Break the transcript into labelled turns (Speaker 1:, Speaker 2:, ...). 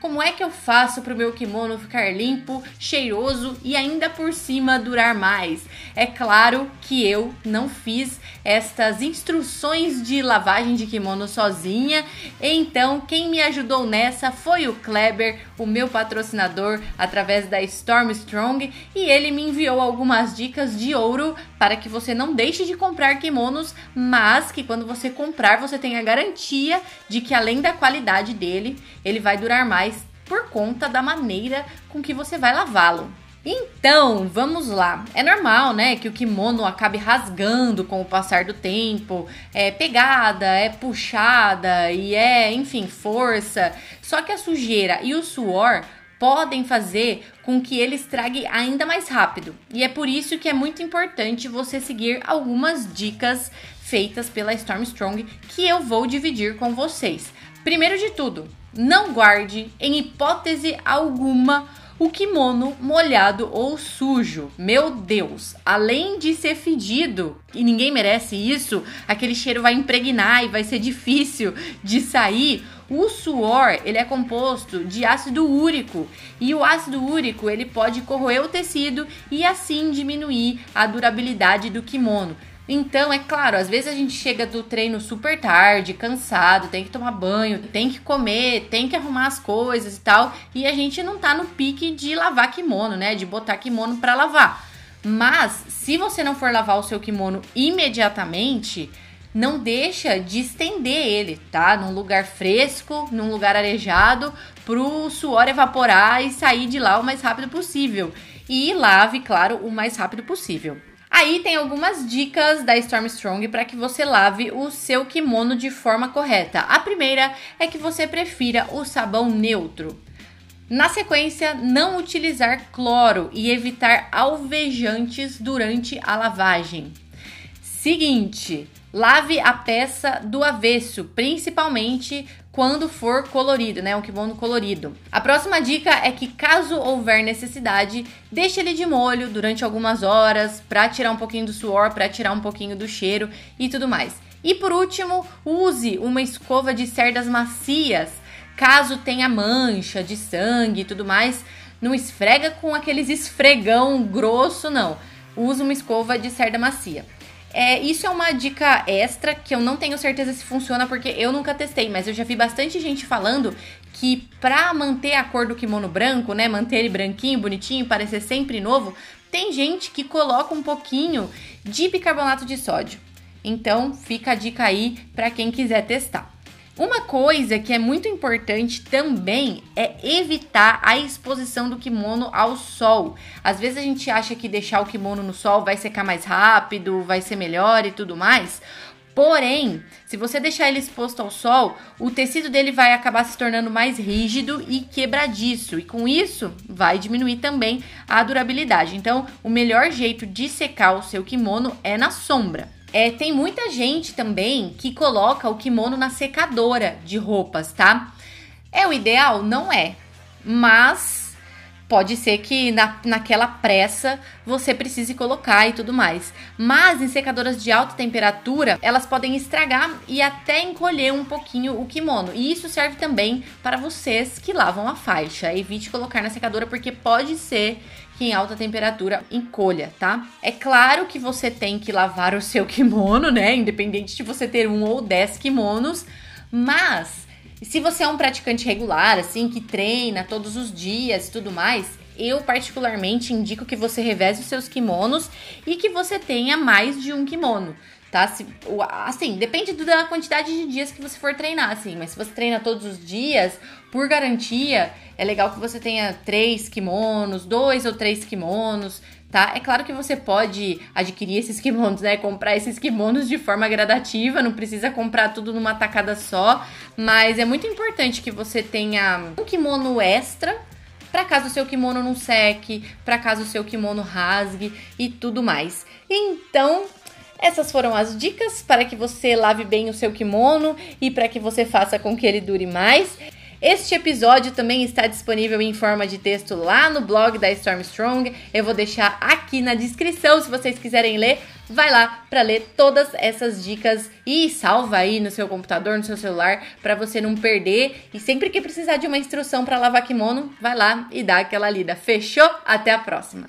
Speaker 1: como é que eu faço para o meu kimono ficar limpo, cheiroso e ainda por cima durar mais? É claro que eu não fiz estas instruções de lavagem de kimono sozinha, então quem me ajudou nessa foi o Kleber, o meu patrocinador, através da Storm Strong, e ele me enviou algumas dicas de ouro para que você não deixe de comprar kimonos, mas que quando você comprar você tenha garantia de que além da qualidade dele, ele vai durar mais por conta da maneira com que você vai lavá-lo. Então, vamos lá. É normal, né, que o kimono acabe rasgando com o passar do tempo. É pegada, é puxada e é, enfim, força. Só que a sujeira e o suor podem fazer com que ele estrague ainda mais rápido. E é por isso que é muito importante você seguir algumas dicas feitas pela Storm Strong que eu vou dividir com vocês. Primeiro de tudo, não guarde em hipótese alguma o kimono molhado ou sujo. Meu Deus, além de ser fedido, e ninguém merece isso, aquele cheiro vai impregnar e vai ser difícil de sair. O suor, ele é composto de ácido úrico, e o ácido úrico, ele pode corroer o tecido e assim diminuir a durabilidade do kimono. Então, é claro, às vezes a gente chega do treino super tarde, cansado, tem que tomar banho, tem que comer, tem que arrumar as coisas e tal, e a gente não tá no pique de lavar kimono, né? De botar kimono para lavar. Mas, se você não for lavar o seu kimono imediatamente, não deixa de estender ele, tá? Num lugar fresco, num lugar arejado, pro suor evaporar e sair de lá o mais rápido possível. E lave, claro, o mais rápido possível. Aí tem algumas dicas da Storm Strong para que você lave o seu kimono de forma correta. A primeira é que você prefira o sabão neutro. Na sequência, não utilizar cloro e evitar alvejantes durante a lavagem. Seguinte, lave a peça do avesso, principalmente quando for colorido, né? Um kimono colorido. A próxima dica é que caso houver necessidade, deixe ele de molho durante algumas horas para tirar um pouquinho do suor, para tirar um pouquinho do cheiro e tudo mais. E por último, use uma escova de cerdas macias, caso tenha mancha de sangue e tudo mais. Não esfrega com aqueles esfregão grosso, não. Use uma escova de cerda macia. É, isso é uma dica extra que eu não tenho certeza se funciona porque eu nunca testei, mas eu já vi bastante gente falando que pra manter a cor do kimono branco, né, manter ele branquinho, bonitinho, parecer sempre novo, tem gente que coloca um pouquinho de bicarbonato de sódio. Então, fica a dica aí para quem quiser testar. Uma coisa que é muito importante também é evitar a exposição do kimono ao sol. Às vezes a gente acha que deixar o kimono no sol vai secar mais rápido, vai ser melhor e tudo mais. Porém, se você deixar ele exposto ao sol, o tecido dele vai acabar se tornando mais rígido e quebradiço, e com isso vai diminuir também a durabilidade. Então, o melhor jeito de secar o seu kimono é na sombra. É, tem muita gente também que coloca o kimono na secadora de roupas, tá? É o ideal? Não é. Mas pode ser que na, naquela pressa você precise colocar e tudo mais. Mas em secadoras de alta temperatura, elas podem estragar e até encolher um pouquinho o kimono. E isso serve também para vocês que lavam a faixa. Evite colocar na secadora porque pode ser que em alta temperatura encolha, tá? É claro que você tem que lavar o seu kimono, né? Independente de você ter um ou dez kimonos, mas se você é um praticante regular, assim, que treina todos os dias e tudo mais, eu particularmente indico que você reveze os seus kimonos e que você tenha mais de um kimono tá? Se, assim, depende da quantidade de dias que você for treinar, assim, mas se você treina todos os dias, por garantia, é legal que você tenha três kimonos, dois ou três kimonos, tá? É claro que você pode adquirir esses kimonos, né? Comprar esses kimonos de forma gradativa, não precisa comprar tudo numa tacada só, mas é muito importante que você tenha um kimono extra para caso o seu kimono não seque, para caso o seu kimono rasgue e tudo mais. Então, essas foram as dicas para que você lave bem o seu kimono e para que você faça com que ele dure mais. Este episódio também está disponível em forma de texto lá no blog da Stormstrong. Eu vou deixar aqui na descrição se vocês quiserem ler. Vai lá para ler todas essas dicas e salva aí no seu computador, no seu celular, para você não perder. E sempre que precisar de uma instrução para lavar kimono, vai lá e dá aquela lida. Fechou? Até a próxima.